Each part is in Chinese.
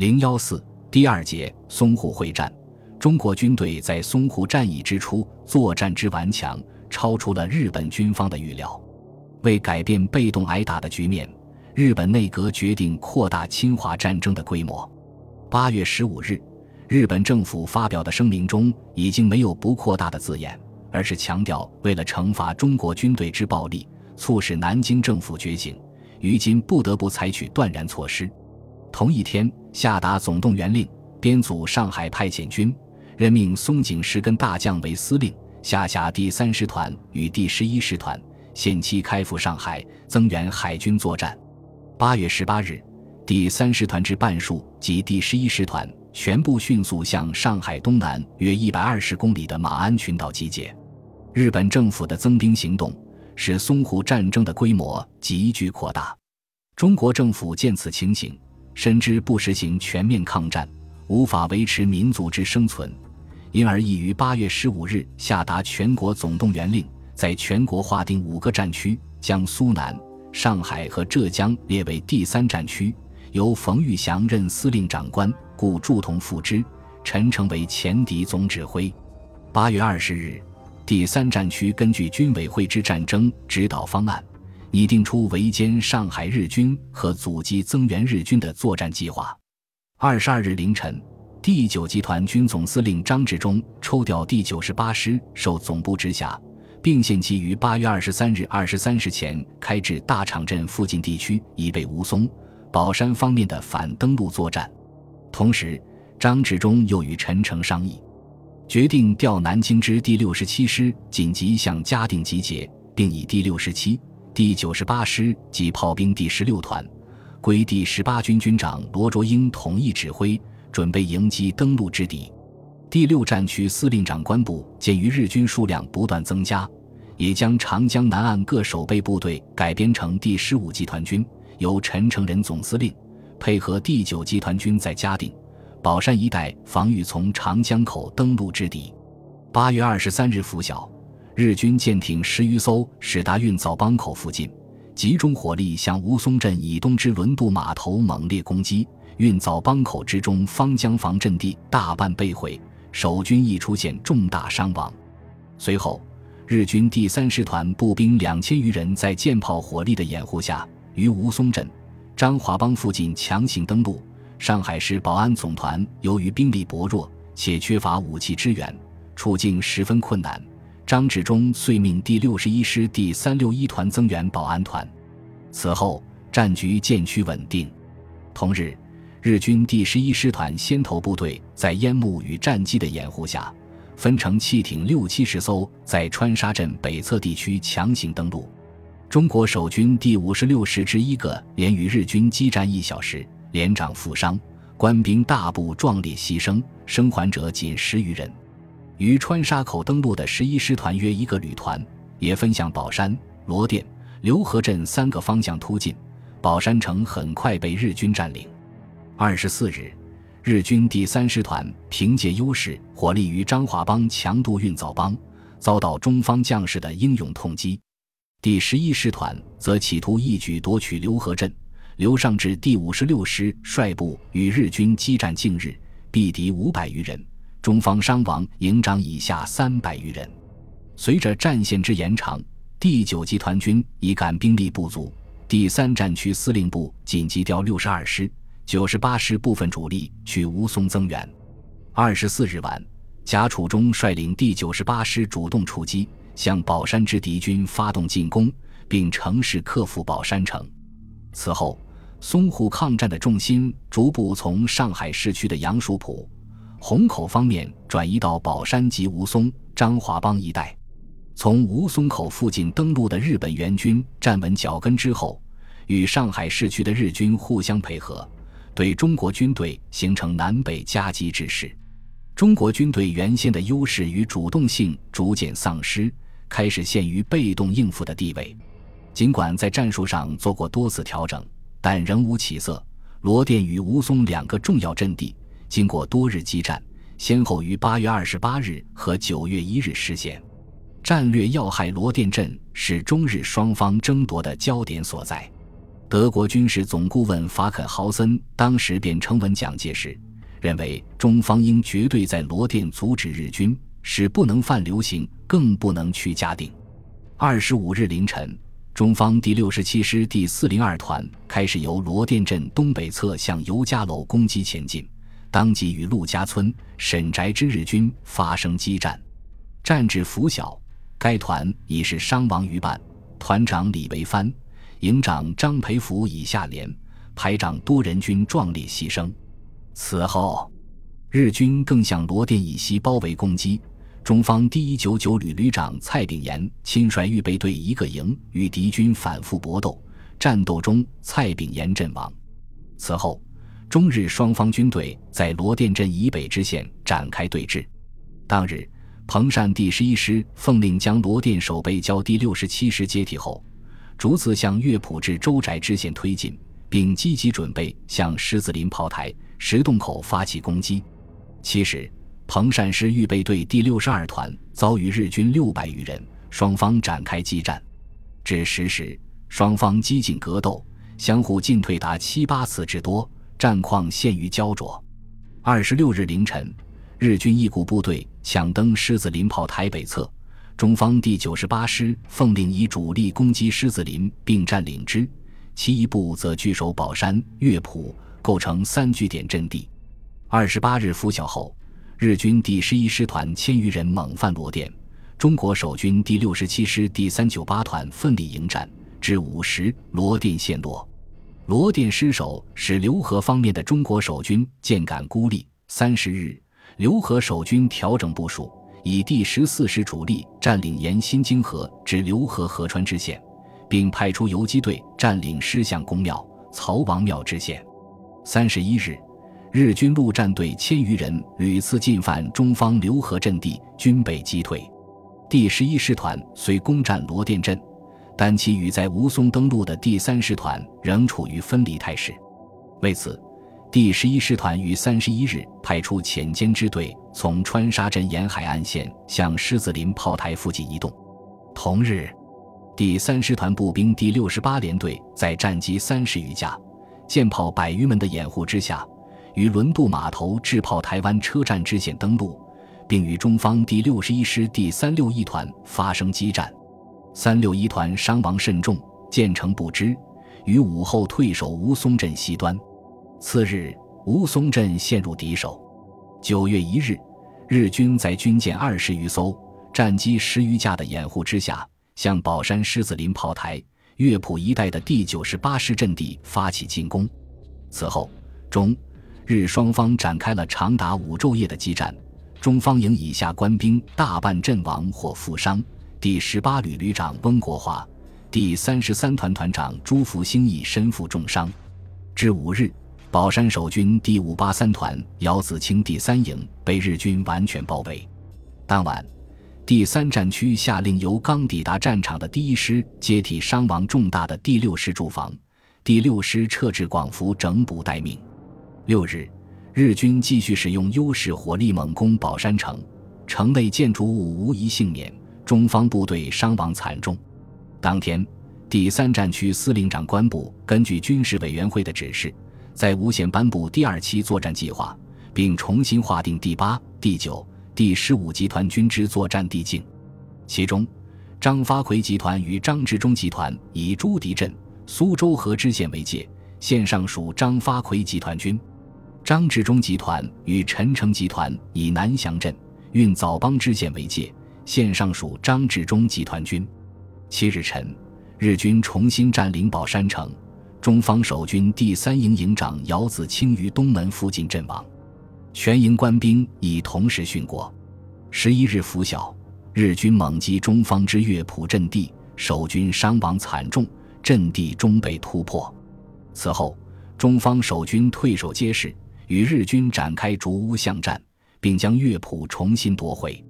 零幺四第二节淞沪会战，中国军队在淞沪战役之初作战之顽强，超出了日本军方的预料。为改变被动挨打的局面，日本内阁决定扩大侵华战争的规模。八月十五日，日本政府发表的声明中已经没有不扩大的字眼，而是强调为了惩罚中国军队之暴力，促使南京政府觉醒，于今不得不采取断然措施。同一天，下达总动员令，编组上海派遣军，任命松井石根大将为司令，下辖第三师团与第十一师团，限期开赴上海增援海军作战。八月十八日，第三师团之半数及第十一师团全部迅速向上海东南约一百二十公里的马鞍群岛集结。日本政府的增兵行动使淞沪战争的规模急剧扩大。中国政府见此情形。深知不实行全面抗战，无法维持民族之生存，因而已于八月十五日下达全国总动员令，在全国划定五个战区，将苏南、上海和浙江列为第三战区，由冯玉祥任司令长官，故祝同副之，陈诚为前敌总指挥。八月二十日，第三战区根据军委会之战争指导方案。拟定出围歼上海日军和阻击增援日军的作战计划。二十二日凌晨，第九集团军总司令张治中抽调第九十八师受总部直辖，并限其于八月二十三日二十三时前开至大场镇附近地区，以备吴淞、宝山方面的反登陆作战。同时，张治中又与陈诚商议，决定调南京之第六十七师紧急向嘉定集结，并以第六十七。第九十八师及炮兵第十六团，归第十八军军长罗卓英统一指挥，准备迎击登陆之敌。第六战区司令长官部鉴于日军数量不断增加，也将长江南岸各守备部队改编成第十五集团军，由陈诚任总司令，配合第九集团军在嘉定、宝山一带防御从长江口登陆之敌。八月二十三日拂晓。日军舰艇十余艘驶达运枣浜口附近，集中火力向吴淞镇以东之轮渡码头猛烈攻击。运枣浜口之中方江防阵地大半被毁，守军亦出现重大伤亡。随后，日军第三师团步兵两千余人在舰炮火力的掩护下，于吴淞镇、张华浜附近强行登陆。上海市保安总团由于兵力薄弱且缺乏武器支援，处境十分困难。张治中遂命第六十一师第三六一团增援保安团，此后战局渐趋稳定。同日，日军第十一师团先头部队在烟幕与战机的掩护下，分成汽艇六七十艘，在川沙镇北侧地区强行登陆。中国守军第五十六师之一个连与日军激战一小时，连长负伤，官兵大部壮烈牺牲，生还者仅十余人。于川沙口登陆的十一师团约一个旅团，也分向宝山、罗店、刘河镇三个方向突进。宝山城很快被日军占领。二十四日，日军第三师团凭借优势，火力于张华帮强渡运枣帮，遭到中方将士的英勇痛击。第十一师团则企图一举夺取刘河镇。刘尚志第五十六师率部与日军激战近日，毙敌五百余人。中方伤亡营长以下三百余人。随着战线之延长，第九集团军已感兵力不足，第三战区司令部紧急调六十二师、九十八师部分主力去吴淞增援。二十四日晚，贾楚中率领第九十八师主动出击，向宝山之敌军发动进攻，并乘势克服宝山城。此后，淞沪抗战的重心逐步从上海市区的杨树浦。虹口方面转移到宝山及吴淞、张华帮一带，从吴淞口附近登陆的日本援军站稳脚跟之后，与上海市区的日军互相配合，对中国军队形成南北夹击之势。中国军队原先的优势与主动性逐渐丧失，开始陷于被动应付的地位。尽管在战术上做过多次调整，但仍无起色。罗店与吴淞两个重要阵地。经过多日激战，先后于八月二十八日和九月一日失陷。战略要害罗店镇是中日双方争夺的焦点所在。德国军事总顾问法肯豪森当时便称文蒋介石，认为中方应绝对在罗店阻止日军，使不能犯流行，更不能去嘉定。二十五日凌晨，中方第六十七师第四零二团开始由罗店镇东北侧向尤家楼攻击前进，当即与陆家村、沈宅之日军发生激战，战至拂晓，该团已是伤亡逾半，团长李维藩。营长张培福以下连，排长多人均壮烈牺牲。此后，日军更向罗店以西包围攻击。中方第一九九旅旅长蔡炳炎亲率预备队一个营与敌军反复搏斗，战斗中蔡炳炎阵亡。此后，中日双方军队在罗店镇以北支线展开对峙。当日，彭善第十一师奉令将罗店守备交第六十七师接替后。逐次向乐浦至周宅支线推进，并积极准备向狮子林炮台、石洞口发起攻击。其时，彭善师预备队第六十二团遭遇日军六百余人，双方展开激战。至十时，双方激进格斗，相互进退达七八次之多，战况陷于焦灼。二十六日凌晨，日军一股部队抢登狮子林炮台北侧。中方第九十八师奉令以主力攻击狮子林，并占领之；其一部则据守宝山、乐浦，构成三据点阵地。二十八日拂晓后，日军第十一师团千余人猛犯罗店，中国守军第六十七师第三九八团奋力迎战，至午时罗店陷落。罗店失守使刘和方面的中国守军渐感孤立。三十日，刘和守军调整部署。以第十四师主力占领沿新泾河至浏河河川支线，并派出游击队占领狮象公庙、曹王庙支线。三十一日，日军陆战队千余人屡次进犯中方浏河阵地，均被击退。第十一师团虽攻占罗店镇，但其与在吴淞登陆的第三师团仍处于分离态势。为此，第十一师团于三十一日派出浅间支队，从川沙镇沿海岸线向狮子林炮台附近移动。同日，第三师团步兵第六十八联队在战机三十余架、舰炮百余门的掩护之下，于轮渡码头至炮台湾车站支线登陆，并与中方第六十一师第三六一团发生激战。三六一团伤亡甚重，建成不支，于午后退守吴淞镇西端。次日，吴淞镇陷入敌手。九月一日，日军在军舰二十余艘、战机十余架的掩护之下，向宝山狮子林炮台、乐浦一带的第九十八师阵地发起进攻。此后，中日双方展开了长达五昼夜的激战。中方营以下官兵大半阵亡或负伤。第十八旅旅长翁国华、第三十三团团长朱福兴亦身负重伤。至五日。宝山守军第五八三团姚子清第三营被日军完全包围。当晚，第三战区下令由刚抵达战场的第一师接替伤亡重大的第六师驻防，第六师撤至广福整补待命。六日，日军继续使用优势火力猛攻宝山城，城内建筑物无一幸免，中方部队伤亡惨重。当天，第三战区司令长官部根据军事委员会的指示。在无限颁布第二期作战计划，并重新划定第八、第九、第十五集团军之作战地境。其中，张发奎集团与张治中集团以朱敌镇、苏州河支线为界，线上属张发奎集团军；张治中集团与陈诚集团以南翔镇、运枣帮支线为界，现上属张治中集团军。七日晨，日军重新占领宝山城。中方守军第三营营长姚子清于东门附近阵亡，全营官兵已同时殉国。十一日拂晓，日军猛击中方之乐浦阵地，守军伤亡惨重，阵地终被突破。此后，中方守军退守街市，与日军展开逐屋巷战，并将乐浦重新夺回。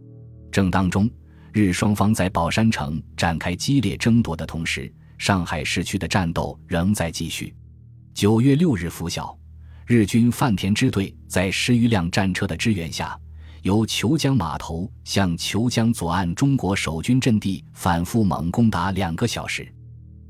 正当中，日双方在宝山城展开激烈争夺的同时。上海市区的战斗仍在继续。九月六日拂晓，日军范田支队在十余辆战车的支援下，由虬江码头向虬江左岸中国守军阵地反复猛攻达两个小时。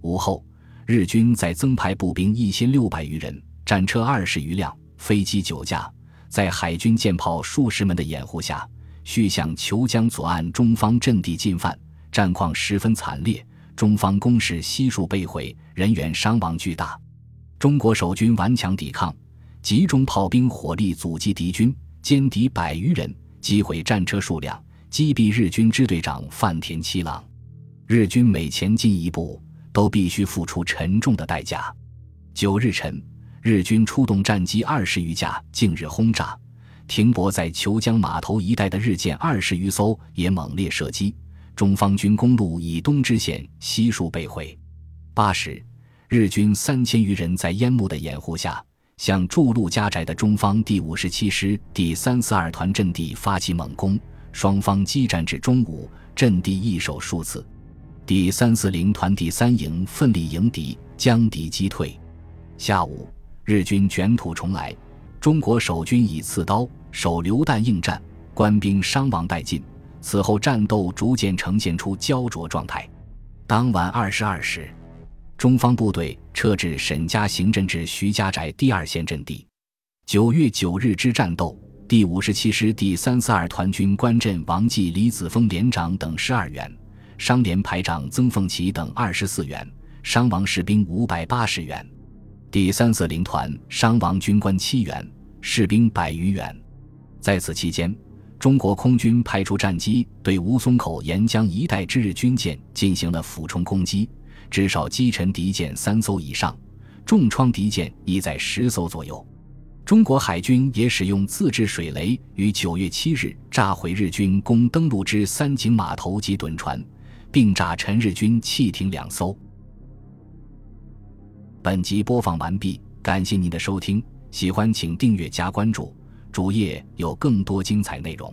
午后，日军在增派步兵一千六百余人、战车二十余辆、飞机九架，在海军舰炮数十门的掩护下，续向虬江左岸中方阵地进犯，战况十分惨烈。中方攻势悉数被毁，人员伤亡巨大。中国守军顽强抵抗，集中炮兵火力阻击敌军，歼敌百余人，击毁战车数辆，击毙日军支队长范田七郎。日军每前进一步，都必须付出沉重的代价。九日晨，日军出动战机二十余架，近日轰炸停泊在虬江码头一带的日舰二十余艘，也猛烈射击。中方军公路以东支线悉数被毁。八时，日军三千余人在烟幕的掩护下，向筑路家宅的中方第五十七师第三四二团阵地发起猛攻，双方激战至中午，阵地易手数次。第三四零团第三营奋力迎敌，将敌击退。下午，日军卷土重来，中国守军以刺刀、手榴弹应战，官兵伤亡殆尽。此后战斗逐渐呈现出焦灼状态。当晚二十二时，中方部队撤至沈家行阵至徐家宅第二线阵地。九月九日之战斗，第五十七师第三四二团军官阵王继、李子峰连长等十二员。商连排长曾凤岐等二十四员，伤亡士兵五百八十员；第三四零团伤亡军官七员，士兵百余员。在此期间，中国空军派出战机对吴淞口沿江一带之日军舰进行了俯冲攻击，至少击沉敌舰三艘以上，重创敌舰亦在十艘左右。中国海军也使用自制水雷，于九月七日炸毁日军攻登陆之三井码头及趸船。并炸沉日军汽艇两艘。本集播放完毕，感谢您的收听，喜欢请订阅加关注，主页有更多精彩内容。